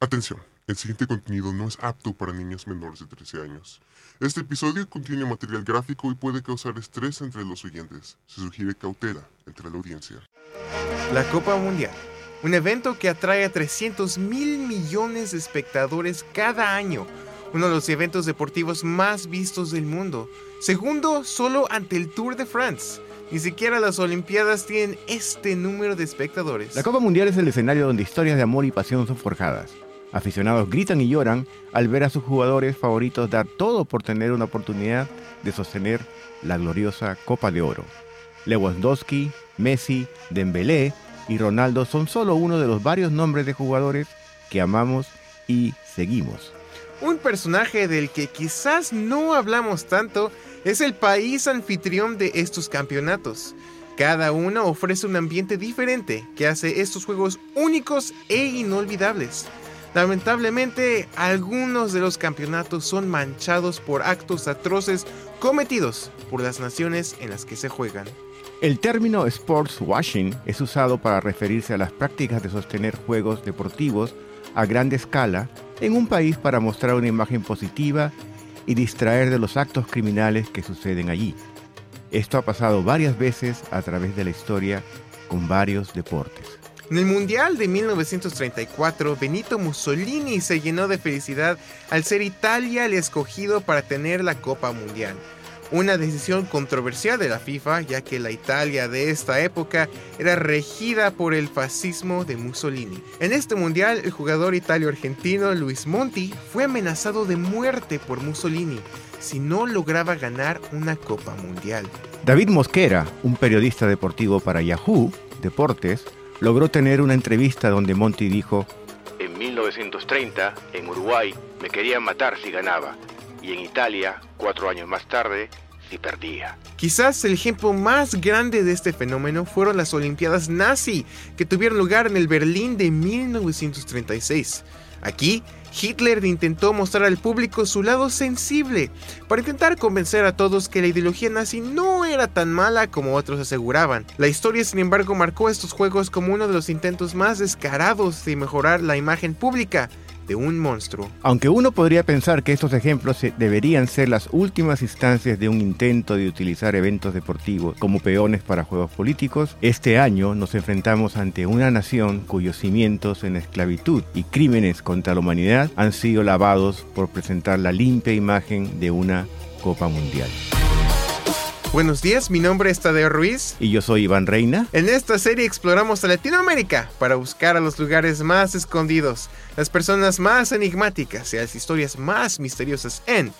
Atención, el siguiente contenido no es apto para niños menores de 13 años. Este episodio contiene material gráfico y puede causar estrés entre los oyentes. Se sugiere cautela entre la audiencia. La Copa Mundial, un evento que atrae a 300 mil millones de espectadores cada año, uno de los eventos deportivos más vistos del mundo, segundo solo ante el Tour de France. Ni siquiera las Olimpiadas tienen este número de espectadores. La Copa Mundial es el escenario donde historias de amor y pasión son forjadas. Aficionados gritan y lloran al ver a sus jugadores favoritos dar todo por tener una oportunidad de sostener la gloriosa Copa de Oro. Lewandowski, Messi, Dembélé y Ronaldo son solo uno de los varios nombres de jugadores que amamos y seguimos. Un personaje del que quizás no hablamos tanto es el país anfitrión de estos campeonatos. Cada uno ofrece un ambiente diferente que hace estos juegos únicos e inolvidables. Lamentablemente, algunos de los campeonatos son manchados por actos atroces cometidos por las naciones en las que se juegan. El término sports washing es usado para referirse a las prácticas de sostener juegos deportivos a gran escala en un país para mostrar una imagen positiva y distraer de los actos criminales que suceden allí. Esto ha pasado varias veces a través de la historia con varios deportes. En el Mundial de 1934, Benito Mussolini se llenó de felicidad al ser Italia el escogido para tener la Copa Mundial una decisión controversial de la FIFA, ya que la Italia de esta época era regida por el fascismo de Mussolini. En este mundial, el jugador italio-argentino Luis Monti fue amenazado de muerte por Mussolini si no lograba ganar una Copa Mundial. David Mosquera, un periodista deportivo para Yahoo Deportes, logró tener una entrevista donde Monti dijo, En 1930, en Uruguay, me querían matar si ganaba y en Italia, cuatro años más tarde, si perdía. Quizás el ejemplo más grande de este fenómeno fueron las Olimpiadas nazi que tuvieron lugar en el Berlín de 1936. Aquí, Hitler intentó mostrar al público su lado sensible, para intentar convencer a todos que la ideología nazi no era tan mala como otros aseguraban. La historia, sin embargo, marcó estos juegos como uno de los intentos más descarados de mejorar la imagen pública de un monstruo. Aunque uno podría pensar que estos ejemplos deberían ser las últimas instancias de un intento de utilizar eventos deportivos como peones para juegos políticos, este año nos enfrentamos ante una nación cuyos cimientos en esclavitud y crímenes contra la humanidad han sido lavados por presentar la limpia imagen de una Copa Mundial. Buenos días, mi nombre es Tadeo Ruiz. Y yo soy Iván Reina. En esta serie exploramos a Latinoamérica para buscar a los lugares más escondidos, las personas más enigmáticas y las historias más misteriosas en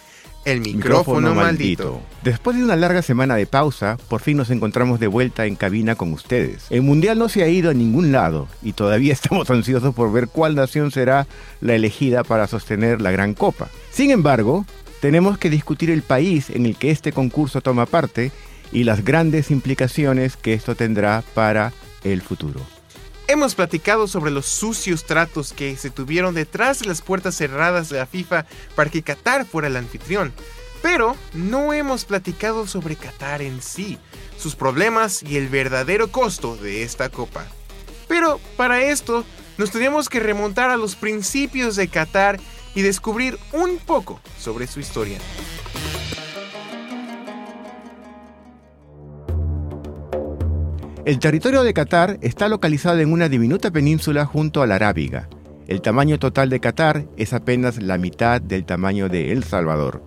El micrófono, maldito. Después de una larga semana de pausa, por fin nos encontramos de vuelta en cabina con ustedes. El Mundial no se ha ido a ningún lado y todavía estamos ansiosos por ver cuál nación será la elegida para sostener la Gran Copa. Sin embargo, tenemos que discutir el país en el que este concurso toma parte y las grandes implicaciones que esto tendrá para el futuro. Hemos platicado sobre los sucios tratos que se tuvieron detrás de las puertas cerradas de la FIFA para que Qatar fuera el anfitrión, pero no hemos platicado sobre Qatar en sí, sus problemas y el verdadero costo de esta copa. Pero para esto nos tenemos que remontar a los principios de Qatar y descubrir un poco sobre su historia. El territorio de Qatar está localizado en una diminuta península junto a la Arábiga. El tamaño total de Qatar es apenas la mitad del tamaño de El Salvador.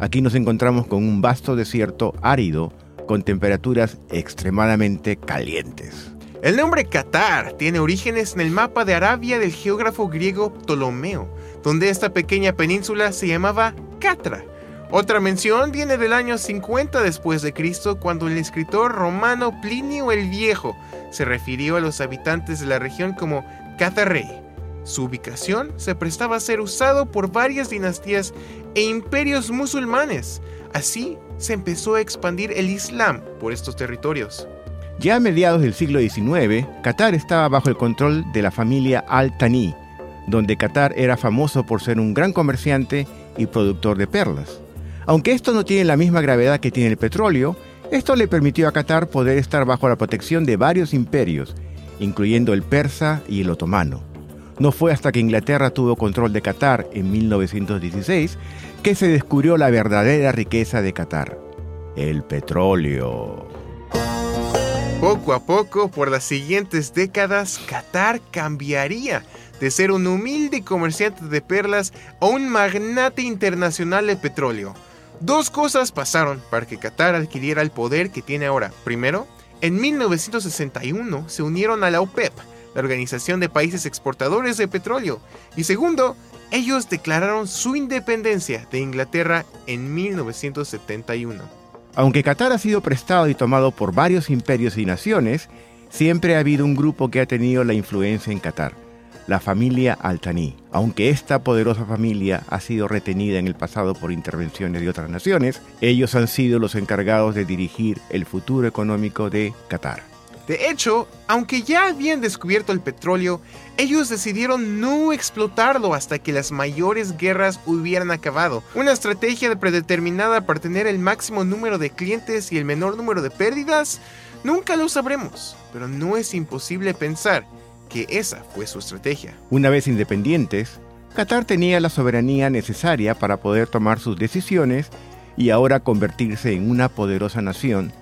Aquí nos encontramos con un vasto desierto árido con temperaturas extremadamente calientes. El nombre Qatar tiene orígenes en el mapa de Arabia del geógrafo griego Ptolomeo, donde esta pequeña península se llamaba Catra. Otra mención viene del año 50 después de Cristo, cuando el escritor romano Plinio el Viejo se refirió a los habitantes de la región como Catarrei. Su ubicación se prestaba a ser usado por varias dinastías e imperios musulmanes. Así se empezó a expandir el Islam por estos territorios. Ya a mediados del siglo XIX, Qatar estaba bajo el control de la familia Al-Thani, donde Qatar era famoso por ser un gran comerciante y productor de perlas. Aunque esto no tiene la misma gravedad que tiene el petróleo, esto le permitió a Qatar poder estar bajo la protección de varios imperios, incluyendo el persa y el otomano. No fue hasta que Inglaterra tuvo control de Qatar en 1916 que se descubrió la verdadera riqueza de Qatar, el petróleo. Poco a poco, por las siguientes décadas, Qatar cambiaría de ser un humilde comerciante de perlas a un magnate internacional de petróleo. Dos cosas pasaron para que Qatar adquiriera el poder que tiene ahora. Primero, en 1961 se unieron a la OPEP, la Organización de Países Exportadores de Petróleo. Y segundo, ellos declararon su independencia de Inglaterra en 1971. Aunque Qatar ha sido prestado y tomado por varios imperios y naciones, siempre ha habido un grupo que ha tenido la influencia en Qatar la familia Altaní. Aunque esta poderosa familia ha sido retenida en el pasado por intervenciones de otras naciones, ellos han sido los encargados de dirigir el futuro económico de Qatar. De hecho, aunque ya habían descubierto el petróleo, ellos decidieron no explotarlo hasta que las mayores guerras hubieran acabado. Una estrategia predeterminada para tener el máximo número de clientes y el menor número de pérdidas, nunca lo sabremos, pero no es imposible pensar que esa fue su estrategia. Una vez independientes, Qatar tenía la soberanía necesaria para poder tomar sus decisiones y ahora convertirse en una poderosa nación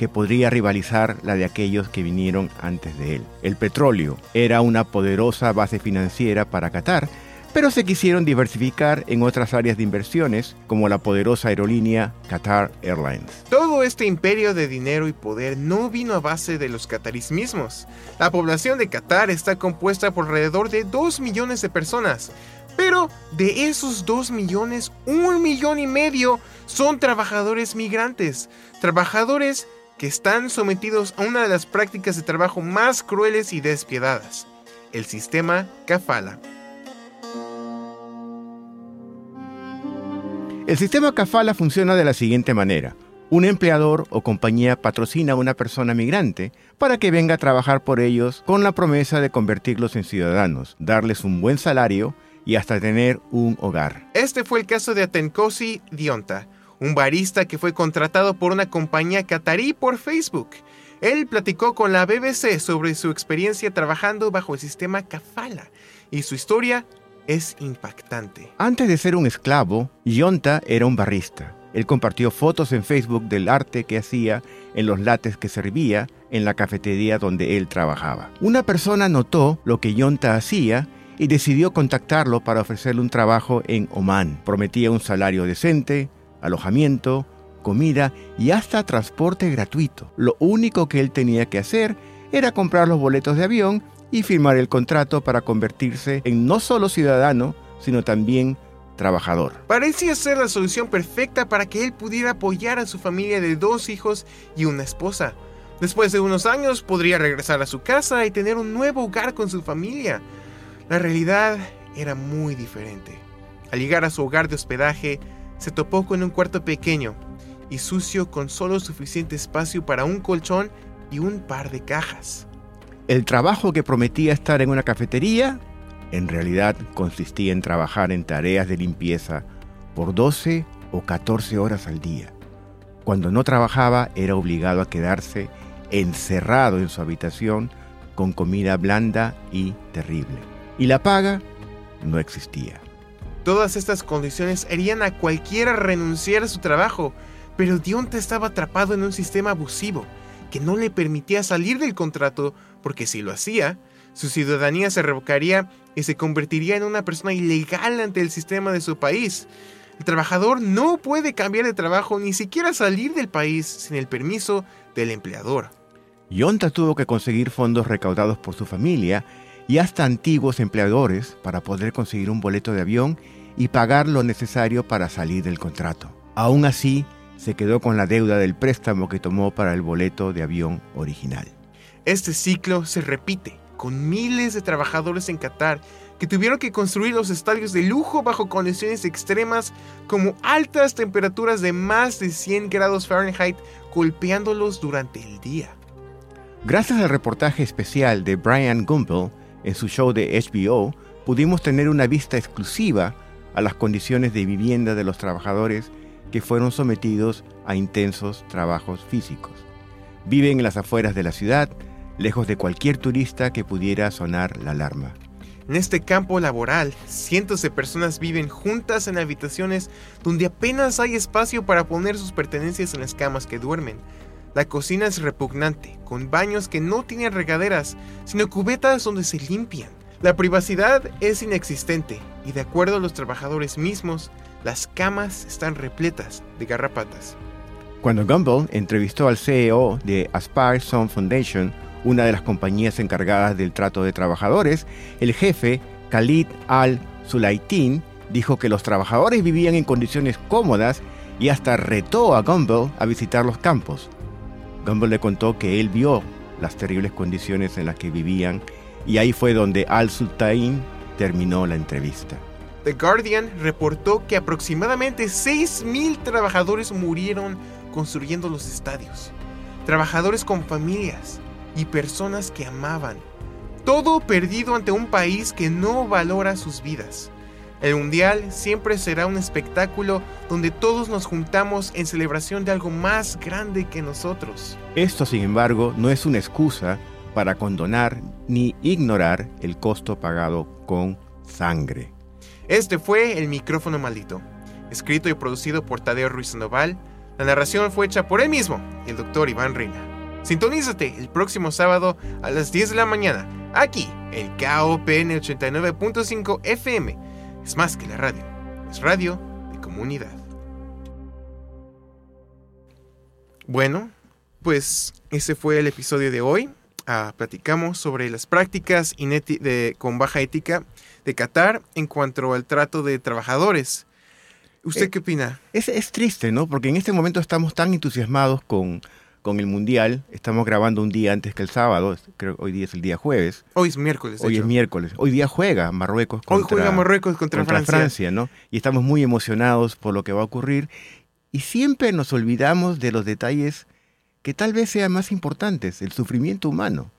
que podría rivalizar la de aquellos que vinieron antes de él. El petróleo era una poderosa base financiera para Qatar, pero se quisieron diversificar en otras áreas de inversiones, como la poderosa aerolínea Qatar Airlines. Todo este imperio de dinero y poder no vino a base de los qatarís mismos. La población de Qatar está compuesta por alrededor de 2 millones de personas, pero de esos 2 millones, un millón y medio son trabajadores migrantes, trabajadores que están sometidos a una de las prácticas de trabajo más crueles y despiadadas, el sistema kafala. El sistema Kafala funciona de la siguiente manera. Un empleador o compañía patrocina a una persona migrante para que venga a trabajar por ellos con la promesa de convertirlos en ciudadanos, darles un buen salario y hasta tener un hogar. Este fue el caso de Atenkosi Dionta, un barista que fue contratado por una compañía catarí por Facebook. Él platicó con la BBC sobre su experiencia trabajando bajo el sistema Kafala y su historia es impactante. Antes de ser un esclavo, Yonta era un barrista. Él compartió fotos en Facebook del arte que hacía en los lates que servía en la cafetería donde él trabajaba. Una persona notó lo que Yonta hacía y decidió contactarlo para ofrecerle un trabajo en Oman. Prometía un salario decente, alojamiento, comida y hasta transporte gratuito. Lo único que él tenía que hacer era comprar los boletos de avión y firmar el contrato para convertirse en no solo ciudadano, sino también trabajador. Parecía ser la solución perfecta para que él pudiera apoyar a su familia de dos hijos y una esposa. Después de unos años podría regresar a su casa y tener un nuevo hogar con su familia. La realidad era muy diferente. Al llegar a su hogar de hospedaje, se topó con un cuarto pequeño y sucio con solo suficiente espacio para un colchón y un par de cajas. El trabajo que prometía estar en una cafetería en realidad consistía en trabajar en tareas de limpieza por 12 o 14 horas al día. Cuando no trabajaba era obligado a quedarse encerrado en su habitación con comida blanda y terrible. Y la paga no existía. Todas estas condiciones harían a cualquiera renunciar a su trabajo, pero Dionte estaba atrapado en un sistema abusivo que no le permitía salir del contrato porque si lo hacía, su ciudadanía se revocaría y se convertiría en una persona ilegal ante el sistema de su país. El trabajador no puede cambiar de trabajo ni siquiera salir del país sin el permiso del empleador. Yonta tuvo que conseguir fondos recaudados por su familia y hasta antiguos empleadores para poder conseguir un boleto de avión y pagar lo necesario para salir del contrato. Aún así, se quedó con la deuda del préstamo que tomó para el boleto de avión original. Este ciclo se repite con miles de trabajadores en Qatar que tuvieron que construir los estadios de lujo bajo condiciones extremas como altas temperaturas de más de 100 grados Fahrenheit golpeándolos durante el día. Gracias al reportaje especial de Brian Gumbel en su show de HBO, pudimos tener una vista exclusiva a las condiciones de vivienda de los trabajadores que fueron sometidos a intensos trabajos físicos. Viven en las afueras de la ciudad, lejos de cualquier turista que pudiera sonar la alarma. En este campo laboral, cientos de personas viven juntas en habitaciones donde apenas hay espacio para poner sus pertenencias en las camas que duermen. La cocina es repugnante, con baños que no tienen regaderas, sino cubetas donde se limpian. La privacidad es inexistente y de acuerdo a los trabajadores mismos, las camas están repletas de garrapatas. Cuando Gumbel entrevistó al CEO de Aspire Sun Foundation, una de las compañías encargadas del trato de trabajadores, el jefe Khalid Al-Sulaitin dijo que los trabajadores vivían en condiciones cómodas y hasta retó a Gumbel a visitar los campos. Gumbel le contó que él vio las terribles condiciones en las que vivían y ahí fue donde Al-Sultain terminó la entrevista. The Guardian reportó que aproximadamente 6.000 trabajadores murieron construyendo los estadios. Trabajadores con familias, y personas que amaban. Todo perdido ante un país que no valora sus vidas. El Mundial siempre será un espectáculo donde todos nos juntamos en celebración de algo más grande que nosotros. Esto, sin embargo, no es una excusa para condonar ni ignorar el costo pagado con sangre. Este fue El micrófono maldito, escrito y producido por Tadeo Ruiz Sandoval. La narración fue hecha por él mismo y el doctor Iván Reina. Sintonízate el próximo sábado a las 10 de la mañana, aquí en KOPN 89.5 FM. Es más que la radio, es radio de comunidad. Bueno, pues ese fue el episodio de hoy. Ah, platicamos sobre las prácticas de, con baja ética de Qatar en cuanto al trato de trabajadores. ¿Usted eh, qué opina? Es, es triste, ¿no? Porque en este momento estamos tan entusiasmados con con el Mundial. Estamos grabando un día antes que el sábado, creo que hoy día es el día jueves. Hoy es miércoles. Hoy es miércoles. Hoy día juega Marruecos contra, hoy juega Marruecos contra, Francia. Francia, ¿no? Y estamos muy emocionados por lo que va a ocurrir. Y siempre nos olvidamos de los detalles que tal vez sean más importantes, el sufrimiento humano.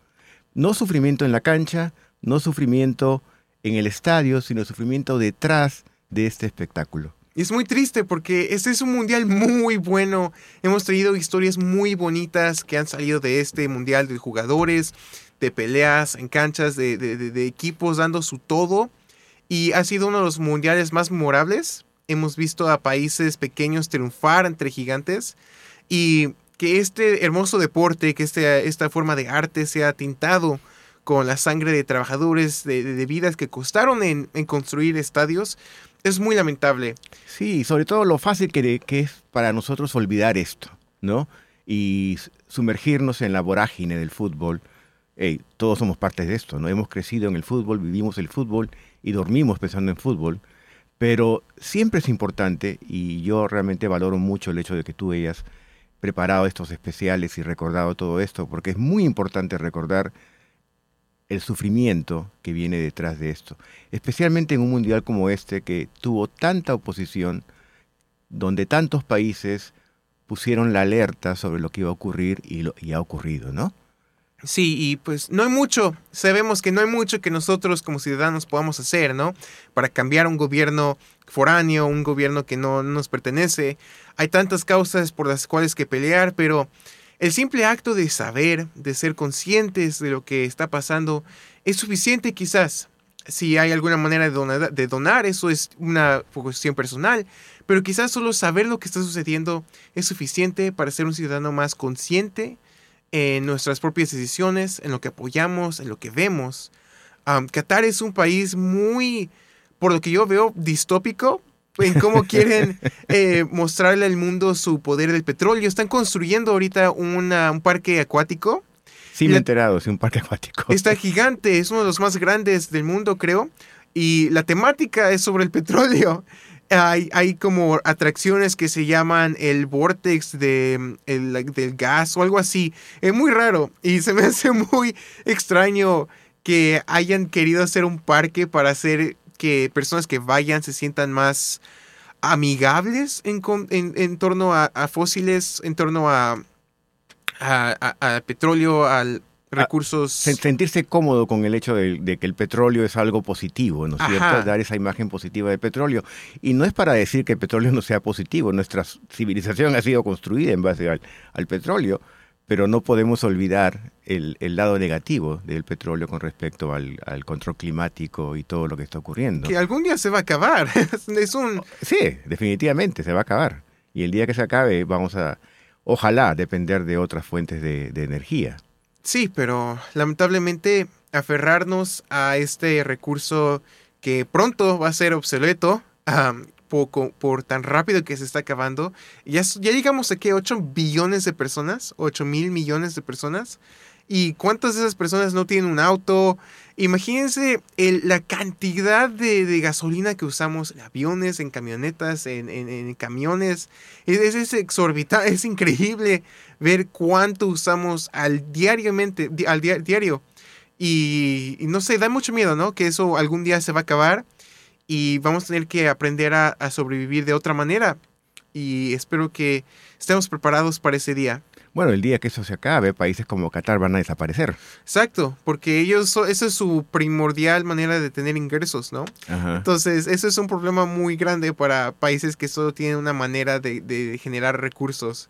No sufrimiento en la cancha, no sufrimiento en el estadio, sino sufrimiento detrás de este espectáculo. Y es muy triste porque este es un mundial muy bueno. Hemos tenido historias muy bonitas que han salido de este mundial de jugadores, de peleas en canchas, de, equipos dando su todo. Y ha sido uno de los mundiales más memorables. Hemos visto a países pequeños triunfar entre gigantes. Y que este hermoso deporte, que este, esta forma de arte sea tintado con la sangre de trabajadores, de, vidas que costaron en construir estadios, es muy lamentable. Sí, sobre todo lo fácil que, es para nosotros olvidar esto, ¿no? Y sumergirnos en la vorágine del fútbol. todos somos parte de esto, ¿no? Hemos crecido en el fútbol, vivimos el fútbol y dormimos pensando en fútbol. Pero siempre es importante, y yo realmente valoro mucho el hecho de que tú hayas preparado estos especiales y recordado todo esto, porque es muy importante recordar el sufrimiento que viene detrás de esto, especialmente en un mundial como este que tuvo tanta oposición, donde tantos países pusieron la alerta sobre lo que iba a ocurrir y, lo, y ha ocurrido, ¿no? Sí, y pues no hay mucho, sabemos que no hay mucho que nosotros como ciudadanos podamos hacer, ¿no? Para cambiar un gobierno foráneo, un gobierno que no nos pertenece. Hay tantas causas por las cuales que pelear, pero el simple acto de saber, de ser conscientes de lo que está pasando, es suficiente quizás. Si hay alguna manera de donar, eso es una cuestión personal, pero quizás solo saber lo que está sucediendo es suficiente para ser un ciudadano más consciente en nuestras propias decisiones, en lo que apoyamos, en lo que vemos. Qatar es un país muy, por lo que yo veo, distópico, en cómo quieren eh, mostrarle al mundo su poder del petróleo. Están construyendo ahorita un parque acuático. Sí, me he enterado, sí, un parque acuático. Está gigante, es uno de los más grandes del mundo, creo. Y la temática es sobre el petróleo. Hay, hay como atracciones que se llaman el vortex de, del gas o algo así. Es muy raro y se me hace muy extraño que hayan querido hacer un parque para hacer que personas que vayan se sientan más amigables en, en, torno a, fósiles, en torno a, a, petróleo, al recursos. sentirse cómodo con el hecho de, que el petróleo es algo positivo, ¿no es cierto? Dar esa imagen positiva del petróleo. Y no es para decir que el petróleo no sea positivo, nuestra civilización ha sido construida en base al, al petróleo, pero no podemos olvidar el, el lado negativo del petróleo con respecto al, al, control climático y todo lo que está ocurriendo. Que algún día se va a acabar. es un... Sí, definitivamente se va a acabar. Y el día que se acabe vamos a, ojalá, depender de otras fuentes de, de energía. Sí, pero lamentablemente aferrarnos a este recurso que pronto va a ser obsoleto um, por, por, tan rápido que se está acabando. Ya, ya llegamos a que 8 billones de personas, 8 mil millones de personas. ¿Y cuántas de esas personas no tienen un auto? Imagínense el, la cantidad de, de, gasolina que usamos en aviones, en camionetas, en, en, camiones. Es, es, exorbitante, es increíble ver cuánto usamos al diariamente, al di diario. Y, y, no sé, da mucho miedo, ¿no? Que eso algún día se va a acabar y vamos a tener que aprender a, a sobrevivir de otra manera. Y espero que estemos preparados para ese día. Bueno, el día que eso se acabe, países como Qatar van a desaparecer. Exacto, porque ellos, esa es su primordial manera de tener ingresos, ¿no? Ajá. Entonces, eso es un problema muy grande para países que solo tienen una manera de, de generar recursos.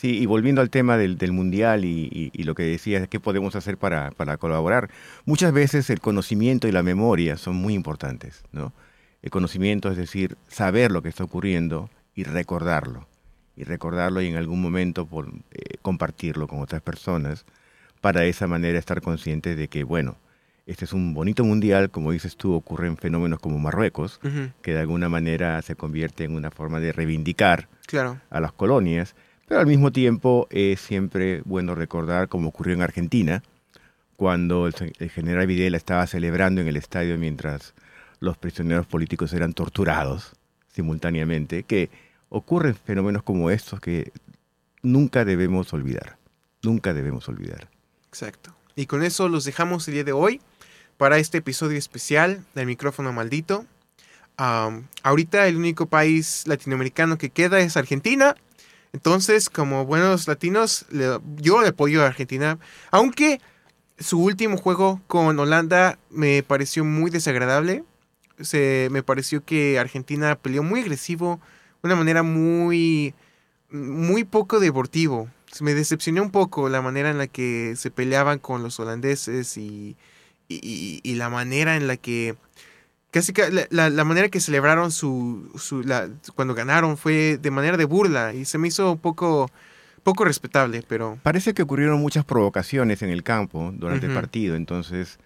Sí, y volviendo al tema del, del mundial y, y, y, lo que decías, ¿qué podemos hacer para, para, colaborar? Muchas veces el conocimiento y la memoria son muy importantes, ¿no? El conocimiento es decir, saber lo que está ocurriendo y recordarlo y recordarlo y en algún momento por, eh, compartirlo con otras personas para de esa manera estar conscientes de que, bueno, este es un bonito mundial, como dices tú, ocurren fenómenos como Marruecos, uh -huh. que de alguna manera se convierte en una forma de reivindicar claro. a las colonias, pero al mismo tiempo es siempre bueno recordar, como ocurrió en Argentina, cuando el, el general Videla estaba celebrando en el estadio mientras los prisioneros políticos eran torturados simultáneamente, que ocurren fenómenos como estos que nunca debemos olvidar. Nunca debemos olvidar. Exacto. Y con eso los dejamos el día de hoy para este episodio especial del micrófono maldito. Um, ahorita el único país latinoamericano que queda es Argentina. Entonces, como buenos latinos, yo le apoyo a Argentina. Aunque su último juego con Holanda me pareció muy desagradable. Se, me pareció que Argentina peleó muy agresivo, una manera muy, muy poco deportivo. Me decepcionó un poco la manera en la que se peleaban con los holandeses y, y, y la manera en la que casi la, la, la manera que celebraron su, su la, cuando ganaron fue de manera de burla y se me hizo un poco poco respetable, pero parece que ocurrieron muchas provocaciones en el campo durante uh -huh. el partido, entonces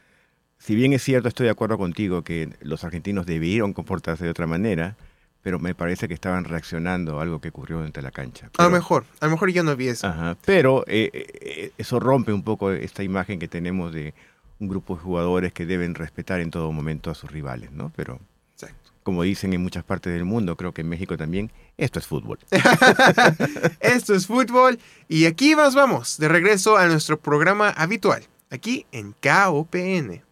si bien es cierto, estoy de acuerdo contigo que los argentinos debieron comportarse de otra manera, pero me parece que estaban reaccionando a algo que ocurrió dentro de la cancha. Pero, a lo mejor, a lo mejor yo no vi eso. Ajá, pero eh, eh, eso rompe un poco esta imagen que tenemos de un grupo de jugadores que deben respetar en todo momento a sus rivales, ¿no? Pero, como dicen en muchas partes del mundo, creo que en México también, esto es fútbol. esto es fútbol y aquí nos vamos, de regreso a nuestro programa habitual, aquí en KOPN.